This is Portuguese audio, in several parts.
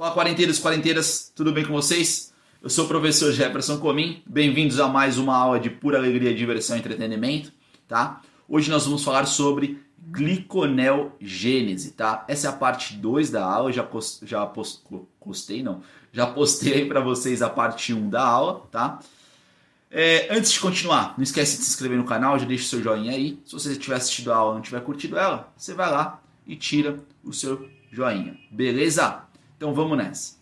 Olá, quarenteiros, quarenteiras, tudo bem com vocês? Eu sou o professor Jefferson Comim, bem-vindos a mais uma aula de pura alegria, diversão e entretenimento, tá? Hoje nós vamos falar sobre gliconeogênese, tá? Essa é a parte 2 da aula, já, post, já post, postei, não, já postei aí para vocês a parte 1 um da aula, tá? É, antes de continuar, não esquece de se inscrever no canal, já deixa o seu joinha aí. Se você tiver assistido a aula e não tiver curtido ela, você vai lá e tira o seu joinha, beleza? Então vamos nessa.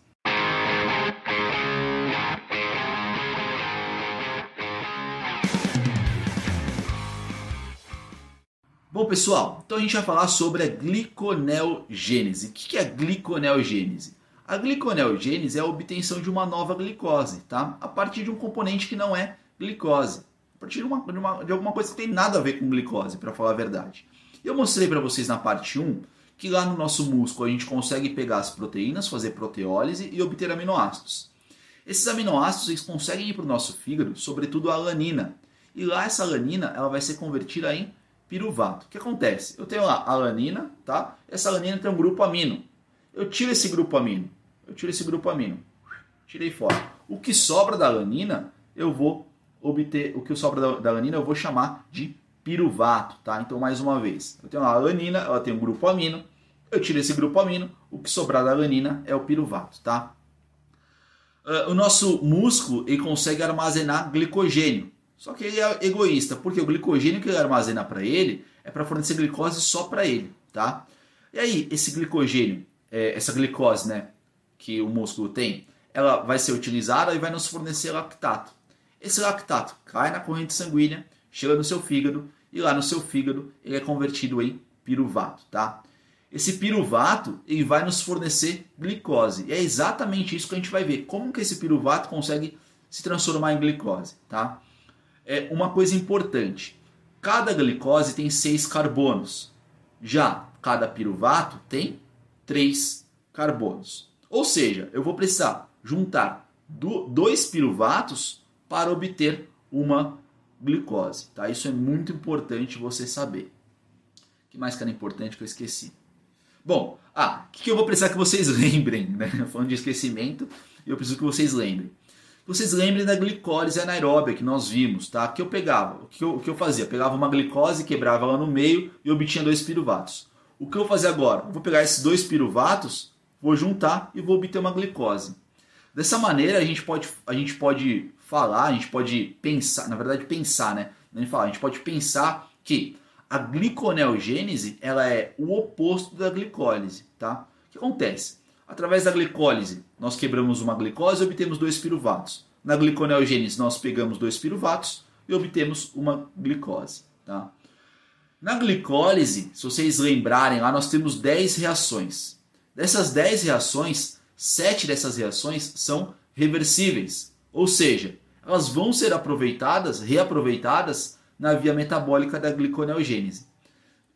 Bom, pessoal, então a gente vai falar sobre a gliconeogênese. O que é a gliconeogênese? A gliconeogênese é a obtenção de uma nova glicose, tá? A partir de um componente que não é glicose. A partir de, uma, de, uma, de alguma coisa que tem nada a ver com glicose, para falar a verdade. Eu mostrei para vocês na parte 1 que lá no nosso músculo a gente consegue pegar as proteínas, fazer proteólise e obter aminoácidos. Esses aminoácidos eles conseguem ir para o nosso fígado, sobretudo a alanina. E lá essa alanina ela vai ser convertida em piruvato. O que acontece? Eu tenho lá alanina, tá? Essa alanina tem um grupo amino. Eu tiro esse grupo amino. Eu tiro esse grupo amino. Tirei fora. O que sobra da alanina, eu vou obter. O que sobra da alanina, eu vou chamar de piruvato, tá? Então, mais uma vez, eu tenho a alanina, ela tem um grupo amino, eu tiro esse grupo amino, o que sobrar da alanina é o piruvato, tá? Uh, o nosso músculo ele consegue armazenar glicogênio, só que ele é egoísta, porque o glicogênio que ele armazena para ele é para fornecer glicose só para ele, tá? E aí, esse glicogênio, é, essa glicose, né, que o músculo tem, ela vai ser utilizada e vai nos fornecer lactato. Esse lactato cai na corrente sanguínea, chega no seu fígado e lá no seu fígado ele é convertido em piruvato, tá? Esse piruvato ele vai nos fornecer glicose. E é exatamente isso que a gente vai ver. Como que esse piruvato consegue se transformar em glicose, tá? É uma coisa importante. Cada glicose tem seis carbonos. Já cada piruvato tem três carbonos. Ou seja, eu vou precisar juntar dois piruvatos para obter uma glicose. Tá? Isso é muito importante você saber. O que mais que era importante que eu esqueci? Bom, ah, o que eu vou precisar que vocês lembrem, né? Falando de esquecimento, eu preciso que vocês lembrem. Vocês lembrem da glicólise anaeróbia que nós vimos, tá? Que eu pegava, o que eu, que eu fazia? Eu pegava uma glicose, quebrava ela no meio e obtinha dois piruvatos. O que eu vou fazer agora? Eu vou pegar esses dois piruvatos, vou juntar e vou obter uma glicose. Dessa maneira a gente pode, a gente pode falar, a gente pode pensar, na verdade pensar, né? A gente, fala, a gente pode pensar que a gliconeogênese ela é o oposto da glicólise, tá? O que acontece? Através da glicólise, nós quebramos uma glicose e obtemos dois piruvatos. Na gliconeogênese, nós pegamos dois piruvatos e obtemos uma glicose, tá? Na glicólise, se vocês lembrarem lá, nós temos 10 reações. Dessas 10 reações, 7 dessas reações são reversíveis. Ou seja, elas vão ser aproveitadas, reaproveitadas na via metabólica da gliconeogênese.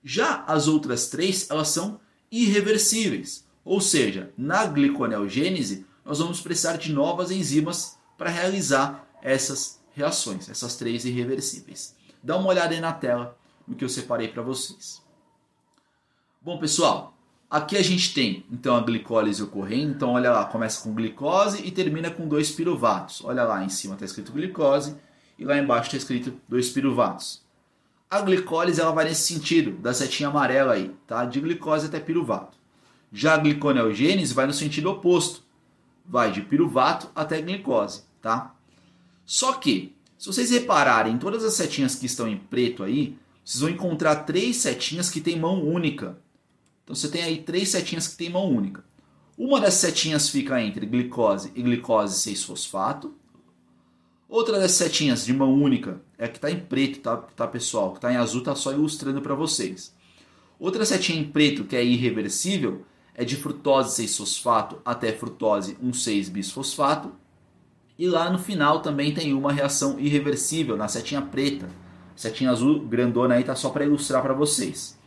Já as outras três, elas são irreversíveis. Ou seja, na gliconeogênese, nós vamos precisar de novas enzimas para realizar essas reações, essas três irreversíveis. Dá uma olhada aí na tela no que eu separei para vocês. Bom, pessoal, Aqui a gente tem então a glicólise ocorrendo, então olha lá, começa com glicose e termina com dois piruvatos. Olha lá em cima está escrito glicose e lá embaixo está escrito dois piruvatos. A glicólise ela vai nesse sentido, da setinha amarela aí, tá? De glicose até piruvato. Já a gliconeogênese vai no sentido oposto, vai de piruvato até glicose, tá? Só que, se vocês repararem, todas as setinhas que estão em preto aí, vocês vão encontrar três setinhas que têm mão única. Então você tem aí três setinhas que tem mão única. Uma das setinhas fica entre glicose e glicose 6-fosfato. Outra das setinhas de mão única é a que está em preto, tá, tá pessoal? Que está em azul está só ilustrando para vocês. Outra setinha em preto que é irreversível é de frutose 6-fosfato até frutose 1,6-bisfosfato. E lá no final também tem uma reação irreversível na setinha preta. Setinha azul grandona aí tá só para ilustrar para vocês.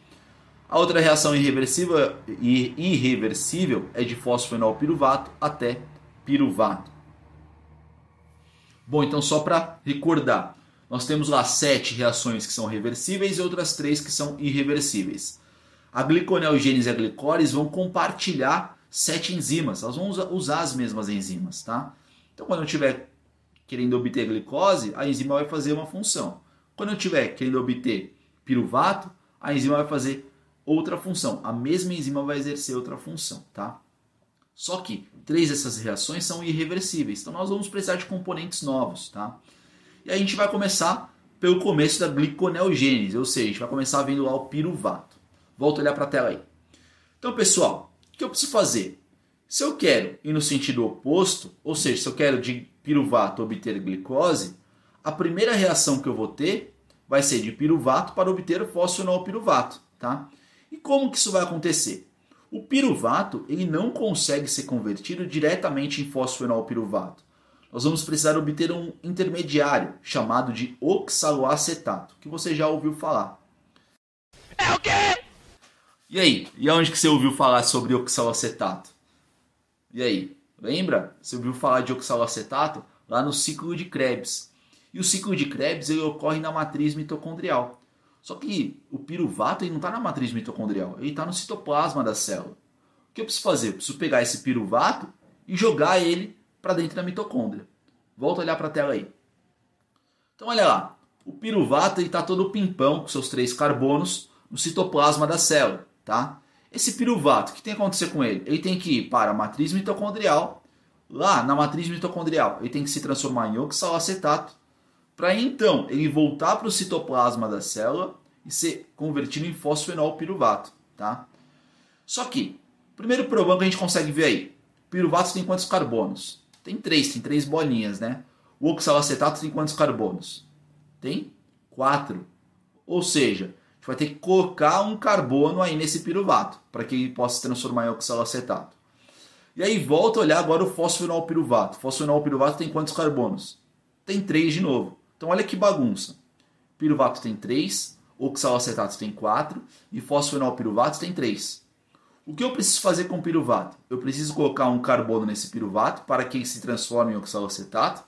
A outra reação irreversível, irreversível é de fosfenol piruvato até piruvato. Bom, então só para recordar, nós temos lá sete reações que são reversíveis e outras três que são irreversíveis. A gliconeogênese e a glicólise vão compartilhar sete enzimas, elas vão usar as mesmas enzimas, tá? Então, quando eu estiver querendo obter glicose, a enzima vai fazer uma função. Quando eu estiver querendo obter piruvato, a enzima vai fazer outra função. A mesma enzima vai exercer outra função, tá? Só que três dessas reações são irreversíveis, então nós vamos precisar de componentes novos, tá? E a gente vai começar pelo começo da gliconeogênese, ou seja, a gente vai começar vendo lá o piruvato. Volta a olhar para a tela aí. Então, pessoal, o que eu preciso fazer? Se eu quero ir no sentido oposto, ou seja, se eu quero de piruvato obter glicose, a primeira reação que eu vou ter vai ser de piruvato para obter fosfenolpiruvato, tá? E como que isso vai acontecer? O piruvato ele não consegue ser convertido diretamente em fosfenolpiruvato nós vamos precisar obter um intermediário chamado de oxaloacetato, que você já ouviu falar. É o quê? E aí? E aonde que você ouviu falar sobre oxaloacetato? E aí? Lembra? Você ouviu falar de oxaloacetato lá no ciclo de Krebs. E o ciclo de Krebs ele ocorre na matriz mitocondrial. Só que o piruvato ele não está na matriz mitocondrial, ele está no citoplasma da célula. O que eu preciso fazer? Eu preciso pegar esse piruvato e jogar ele para dentro da mitocôndria. Volta a olhar para a tela aí. Então olha lá, o piruvato está todo pimpão com seus três carbonos no citoplasma da célula, tá? Esse piruvato, o que tem que acontecer com ele? Ele tem que ir para a matriz mitocondrial. Lá na matriz mitocondrial, ele tem que se transformar em oxalacetato para então ele voltar para o citoplasma da célula e ser convertido em fosfenol piruvato, tá? Só que, primeiro problema que a gente consegue ver aí, piruvato tem quantos carbonos? Tem três, tem três bolinhas, né? O oxalacetato tem quantos carbonos? Tem quatro. Ou seja, a gente vai ter que colocar um carbono aí nesse piruvato para que ele possa se transformar em oxalacetato. E aí volta a olhar agora o fosfenol piruvato. Fosfenol piruvato tem quantos carbonos? Tem três de novo. Então olha que bagunça. Piruvato tem três, oxalacetato tem quatro e fosfenol piruvato tem três. O que eu preciso fazer com o piruvato? Eu preciso colocar um carbono nesse piruvato para que ele se transforme em oxalacetato.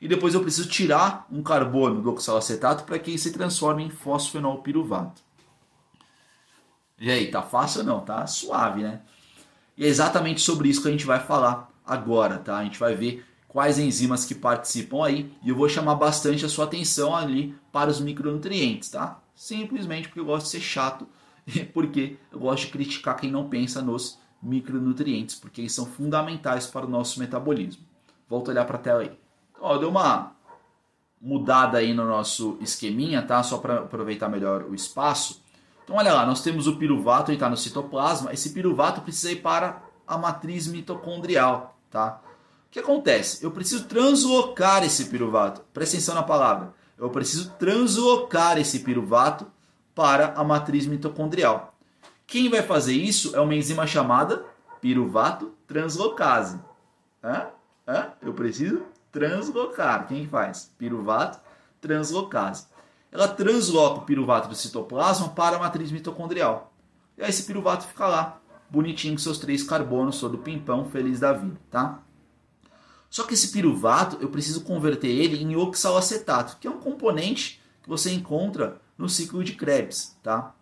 E depois eu preciso tirar um carbono do oxalacetato para que ele se transforme em fosfenol piruvato. E aí, tá fácil ou não? Tá suave, né? E é exatamente sobre isso que a gente vai falar agora, tá? A gente vai ver quais enzimas que participam aí e eu vou chamar bastante a sua atenção ali para os micronutrientes, tá? Simplesmente porque eu gosto de ser chato porque eu gosto de criticar quem não pensa nos micronutrientes, porque eles são fundamentais para o nosso metabolismo. Volto a olhar para a tela aí. Então, ó, deu uma mudada aí no nosso esqueminha, tá? Só para aproveitar melhor o espaço. Então, olha lá, nós temos o piruvato, ele está no citoplasma. Esse piruvato precisa ir para a matriz mitocondrial, tá? Que acontece? Eu preciso translocar esse piruvato. Presta atenção na palavra. Eu preciso translocar esse piruvato para a matriz mitocondrial. Quem vai fazer isso é uma enzima chamada piruvato translocase. Hã? Hã? Eu preciso translocar. Quem faz? Piruvato translocase. Ela transloca o piruvato do citoplasma para a matriz mitocondrial. E aí esse piruvato fica lá, bonitinho com seus três carbonos, todo pimpão, feliz da vida, tá? Só que esse piruvato, eu preciso converter ele em oxalacetato, que é um componente que você encontra no ciclo de Krebs, tá?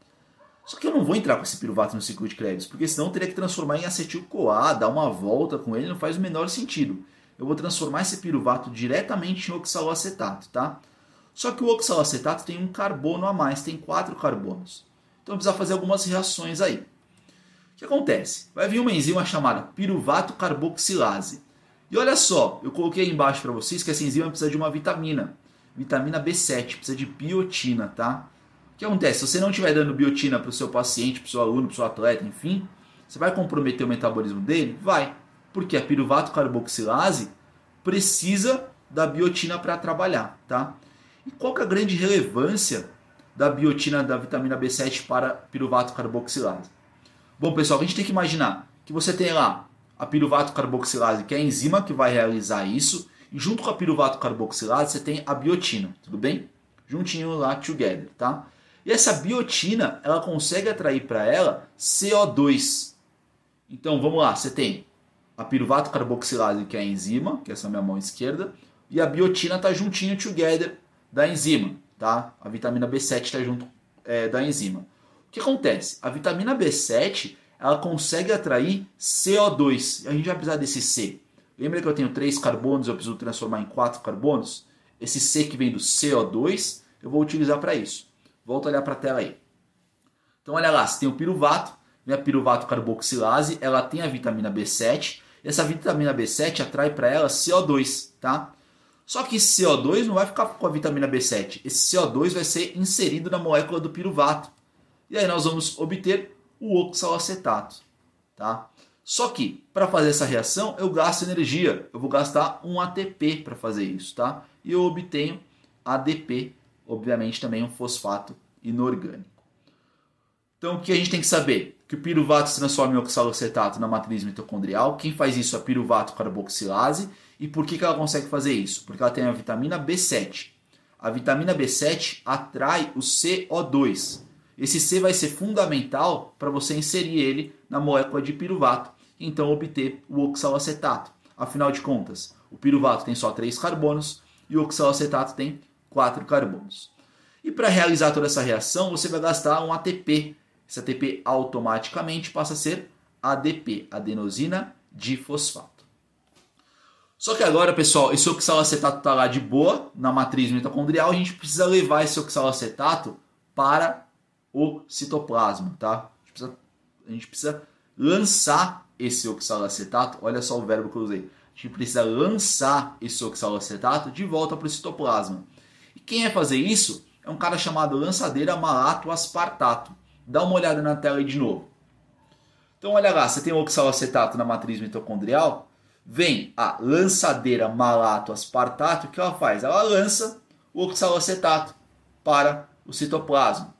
Só que eu não vou entrar com esse piruvato no ciclo de Krebs, porque senão eu teria que transformar em acetil-CoA, dar uma volta com ele, não faz o menor sentido. Eu vou transformar esse piruvato diretamente em oxaloacetato, tá? Só que o oxaloacetato tem um carbono a mais, tem quatro carbonos. Então precisa fazer algumas reações aí. O que acontece? Vai vir uma enzima chamada piruvato carboxilase. E olha só, eu coloquei aí embaixo para vocês que essa enzima precisa de uma vitamina vitamina B7, precisa de biotina, tá? O que acontece? Se você não estiver dando biotina para o seu paciente, para o seu aluno, para o seu atleta, enfim, você vai comprometer o metabolismo dele? Vai. Porque a piruvato carboxilase precisa da biotina para trabalhar, tá? E qual que é a grande relevância da biotina da vitamina B7 para piruvato carboxilase? Bom, pessoal, a gente tem que imaginar que você tem lá a piruvato carboxilase, que é a enzima que vai realizar isso, e junto com a piruvato carboxilase, você tem a biotina, tudo bem? Juntinho lá, together, tá? E essa biotina, ela consegue atrair para ela CO2. Então, vamos lá, você tem a piruvato carboxilase, que é a enzima, que é essa minha mão esquerda, e a biotina está juntinho, together, da enzima, tá? A vitamina B7 está junto é, da enzima. O que acontece? A vitamina B7, ela consegue atrair CO2. A gente vai precisar desse C. Lembra que eu tenho três carbonos, eu preciso transformar em quatro carbonos? Esse C que vem do CO2, eu vou utilizar para isso. Volta a olhar para a tela aí. Então olha lá, você tem o piruvato, vem a piruvato carboxilase, ela tem a vitamina B7, e essa vitamina B7 atrai para ela CO2, tá? Só que esse CO2 não vai ficar com a vitamina B7, esse CO2 vai ser inserido na molécula do piruvato. E aí nós vamos obter o oxalacetato, tá? Só que para fazer essa reação eu gasto energia, eu vou gastar um ATP para fazer isso, tá? E eu obtenho ADP, obviamente também um fosfato inorgânico. Então o que a gente tem que saber? Que o piruvato se transforma em oxalacetato na matriz mitocondrial. Quem faz isso é a piruvato carboxilase. E por que, que ela consegue fazer isso? Porque ela tem a vitamina B7. A vitamina B7 atrai o CO2. Esse C vai ser fundamental para você inserir ele na molécula de piruvato, e então obter o oxalacetato. Afinal de contas, o piruvato tem só três carbonos e o oxalacetato tem quatro carbonos. E para realizar toda essa reação, você vai gastar um ATP, esse ATP automaticamente passa a ser ADP, adenosina difosfato. Só que agora, pessoal, esse oxalacetato está lá de boa na matriz mitocondrial, a gente precisa levar esse oxalacetato para o citoplasma, tá? A gente precisa, a gente precisa lançar esse oxalacetato, olha só o verbo que eu usei. A gente precisa lançar esse oxalacetato de volta para o citoplasma. E quem vai fazer isso é um cara chamado lançadeira malato aspartato. Dá uma olhada na tela aí de novo. Então olha lá, você tem o oxalacetato na matriz mitocondrial, vem a lançadeira malato aspartato, o que ela faz? Ela lança o oxalacetato para o citoplasma,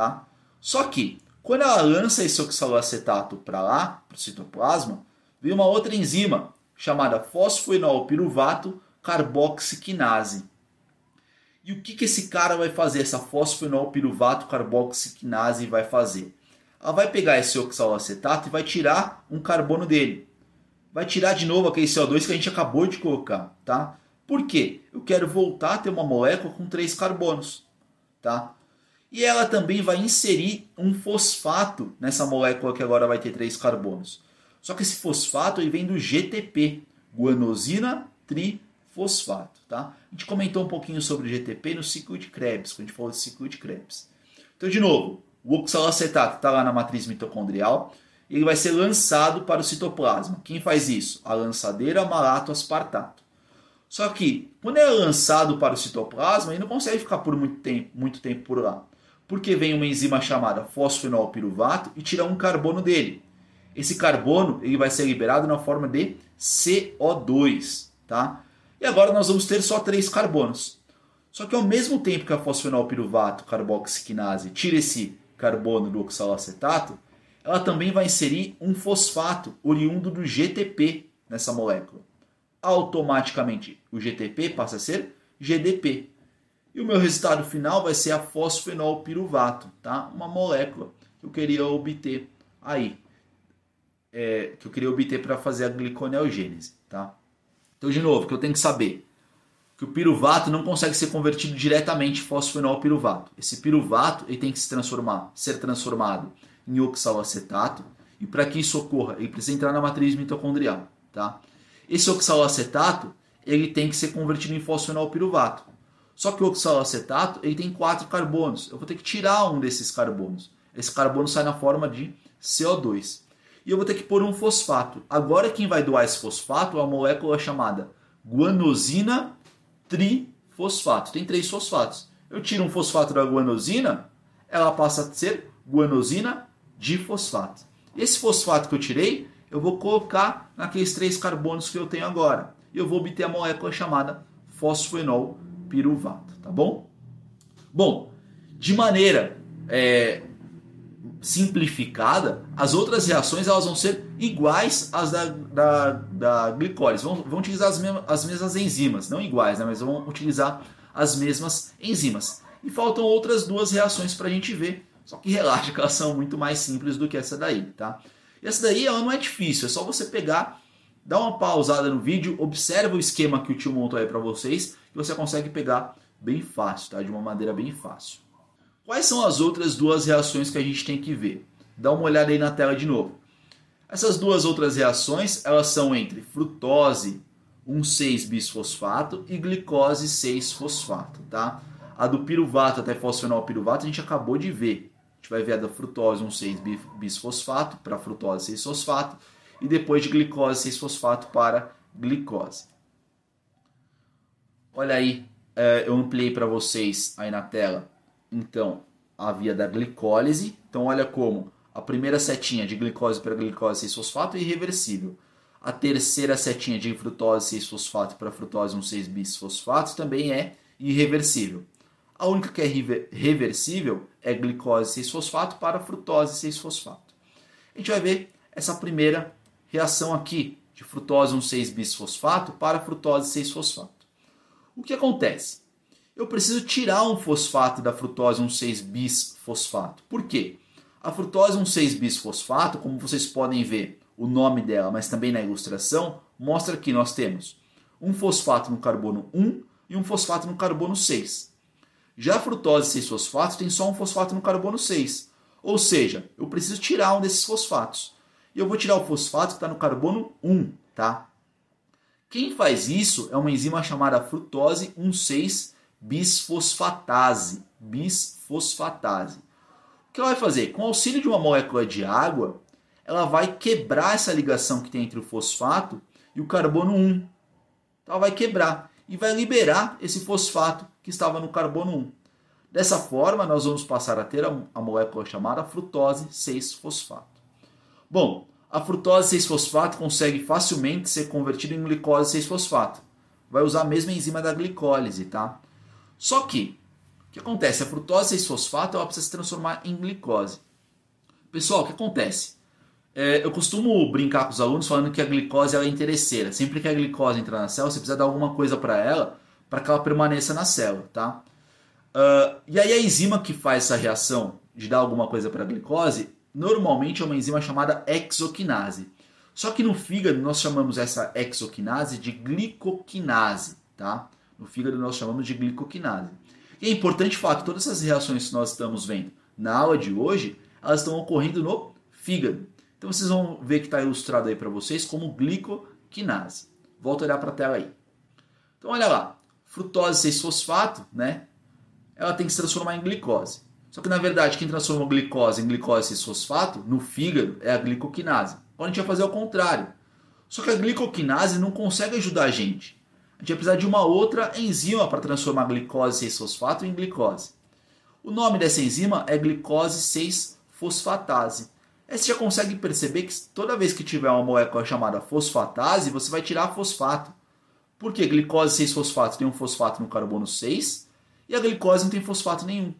tá? Só que quando ela lança esse oxalacetato para lá, para o citoplasma, vem uma outra enzima chamada fosfoenol piruvato carboxiquinase. E o que, que esse cara vai fazer, essa fosfenol piruvato carboxiquinase vai fazer? Ela vai pegar esse oxalacetato e vai tirar um carbono dele. Vai tirar de novo aquele CO2 que a gente acabou de colocar, tá? Por quê? Eu quero voltar a ter uma molécula com três carbonos, tá? E ela também vai inserir um fosfato nessa molécula que agora vai ter três carbonos. Só que esse fosfato ele vem do GTP, guanosina tri fosfato. Tá? A gente comentou um pouquinho sobre o GTP no ciclo de Krebs, quando a gente falou de ciclo de Krebs. Então, de novo, o oxalacetato está lá na matriz mitocondrial, ele vai ser lançado para o citoplasma. Quem faz isso? A lançadeira malato-aspartato. Só que, quando é lançado para o citoplasma, ele não consegue ficar por muito tempo, muito tempo por lá. Porque vem uma enzima chamada fosfenolpiruvato e tira um carbono dele. Esse carbono ele vai ser liberado na forma de CO2. Tá? E agora nós vamos ter só três carbonos. Só que ao mesmo tempo que a fosfenolpiruvato carboxiquinase tira esse carbono do oxalacetato, ela também vai inserir um fosfato oriundo do GTP nessa molécula. Automaticamente o GTP passa a ser GDP. E o meu resultado final vai ser a fosfenolpiruvato, tá? Uma molécula que eu queria obter aí, é, que eu queria obter para fazer a gliconeogênese, tá? Então, de novo, que eu tenho que saber que o piruvato não consegue ser convertido diretamente em fosfenol piruvato. Esse piruvato ele tem que se transformar, ser transformado em oxalacetato, e para que isso ocorra, ele precisa entrar na matriz mitocondrial, tá? Esse oxalacetato, ele tem que ser convertido em fosfenol piruvato. Só que o oxalacetato, ele tem quatro carbonos. Eu vou ter que tirar um desses carbonos. Esse carbono sai na forma de CO2 e eu vou ter que pôr um fosfato. Agora quem vai doar esse fosfato é uma molécula chamada guanosina trifosfato. Tem três fosfatos. Eu tiro um fosfato da guanosina, ela passa a ser guanosina difosfato. Esse fosfato que eu tirei, eu vou colocar naqueles três carbonos que eu tenho agora. E eu vou obter a molécula chamada fosfoenol piruvato, tá bom? Bom, de maneira é, simplificada, as outras reações elas vão ser iguais às da, da, da glicólise. Vão, vão utilizar as mesmas, as mesmas enzimas, não iguais, né, mas vão utilizar as mesmas enzimas. E faltam outras duas reações para a gente ver. Só que relaxa que elas são muito mais simples do que essa daí, tá? E essa daí ela não é difícil, é só você pegar, dar uma pausada no vídeo, observa o esquema que o tio montou aí para vocês, e você consegue pegar bem fácil, tá? De uma maneira bem fácil. Quais são as outras duas reações que a gente tem que ver? Dá uma olhada aí na tela de novo. Essas duas outras reações, elas são entre frutose 1,6-bisfosfato e glicose 6-fosfato, tá? A do piruvato até fosfenol piruvato a gente acabou de ver. A gente vai ver a da frutose 1,6-bisfosfato para frutose 6-fosfato e depois de glicose 6-fosfato para glicose. Olha aí, é, eu ampliei para vocês aí na tela, então, a via da glicólise. Então, olha como a primeira setinha de glicose para glicose 6-fosfato é irreversível. A terceira setinha de frutose 6-fosfato para frutose 1,6-bisfosfato também é irreversível. A única que é reversível é glicose 6-fosfato para frutose 6-fosfato. A gente vai ver essa primeira reação aqui de frutose 1,6-bisfosfato para frutose 6-fosfato. O que acontece? Eu preciso tirar um fosfato da frutose 1,6-bisfosfato. Por quê? A frutose 1,6-bisfosfato, como vocês podem ver, o nome dela, mas também na ilustração, mostra que nós temos um fosfato no carbono 1 e um fosfato no carbono 6. Já a frutose 6-fosfato tem só um fosfato no carbono 6. Ou seja, eu preciso tirar um desses fosfatos. E eu vou tirar o fosfato que está no carbono 1, tá? Quem faz isso é uma enzima chamada frutose 1,6-bisfosfatase. Bisfosfatase. O que ela vai fazer? Com auxílio de uma molécula de água, ela vai quebrar essa ligação que tem entre o fosfato e o carbono 1. Então ela vai quebrar e vai liberar esse fosfato que estava no carbono 1. Dessa forma, nós vamos passar a ter a molécula chamada frutose 6-fosfato. Bom, a frutose 6-fosfato consegue facilmente ser convertida em glicose 6-fosfato. Vai usar a mesma enzima da glicólise, tá? Só que, o que acontece? A frutose 6-fosfato ela precisa se transformar em glicose. Pessoal, o que acontece? É, eu costumo brincar com os alunos falando que a glicose é interesseira. Sempre que a glicose entra na célula, você precisa dar alguma coisa para ela para que ela permaneça na célula, tá? Uh, e aí a enzima que faz essa reação de dar alguma coisa para a glicose, normalmente é uma enzima chamada exoquinase. Só que no fígado nós chamamos essa exoquinase de glicoquinase, tá? No fígado nós chamamos de glicoquinase. E é importante falar que todas essas reações que nós estamos vendo na aula de hoje, elas estão ocorrendo no fígado. Então vocês vão ver que está ilustrado aí para vocês como glicoquinase. Volto a olhar para a tela aí. Então olha lá, frutose 6-fosfato, né? Ela tem que se transformar em glicose. Só que na verdade quem transforma glicose em glicose 6-fosfato no fígado é a glicoquinase. Agora a gente vai fazer o contrário. Só que a glicoquinase não consegue ajudar a gente. A gente vai precisar de uma outra enzima para transformar glicose 6-fosfato em glicose. O nome dessa enzima é glicose 6-fosfatase. Aí você já consegue perceber que toda vez que tiver uma molécula chamada fosfatase, você vai tirar fosfato. Porque glicose 6-fosfato tem um fosfato no carbono 6 e a glicose não tem fosfato nenhum.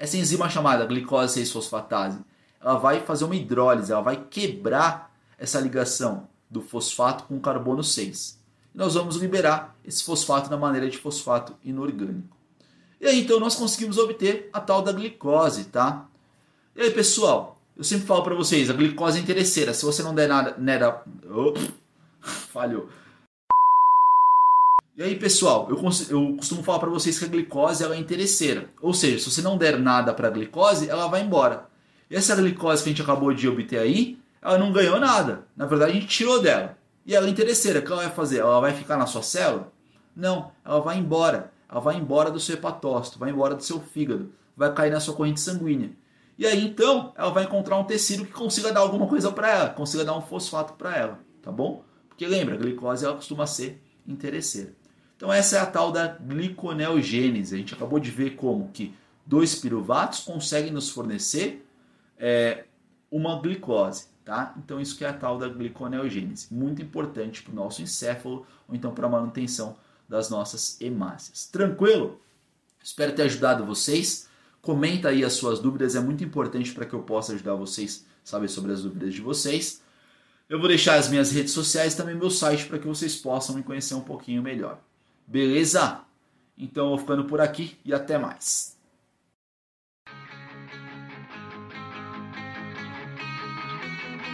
Essa enzima chamada glicose 6-fosfatase, ela vai fazer uma hidrólise, ela vai quebrar essa ligação do fosfato com o carbono 6. E nós vamos liberar esse fosfato na maneira de fosfato inorgânico. E aí então nós conseguimos obter a tal da glicose, tá? E aí pessoal, eu sempre falo para vocês, a glicose é interesseira. Se você não der nada, oh, falhou. E aí, pessoal, eu, eu costumo falar para vocês que a glicose ela é interesseira. Ou seja, se você não der nada para a glicose, ela vai embora. E essa glicose que a gente acabou de obter aí, ela não ganhou nada. Na verdade, a gente tirou dela. E ela é interesseira. O que ela vai fazer? Ela vai ficar na sua célula? Não, ela vai embora. Ela vai embora do seu hepatócito, vai embora do seu fígado, vai cair na sua corrente sanguínea. E aí então ela vai encontrar um tecido que consiga dar alguma coisa para ela, consiga dar um fosfato para ela, tá bom? Porque lembra, a glicose ela costuma ser interesseira. Então essa é a tal da gliconeogênese. A gente acabou de ver como que dois piruvatos conseguem nos fornecer é, uma glicose, tá? Então isso que é a tal da gliconeogênese, muito importante para o nosso encéfalo ou então para a manutenção das nossas hemácias. Tranquilo? Espero ter ajudado vocês. Comenta aí as suas dúvidas, é muito importante para que eu possa ajudar vocês a saber sobre as dúvidas de vocês. Eu vou deixar as minhas redes sociais e também meu site para que vocês possam me conhecer um pouquinho melhor. Beleza? Então eu vou ficando por aqui e até mais.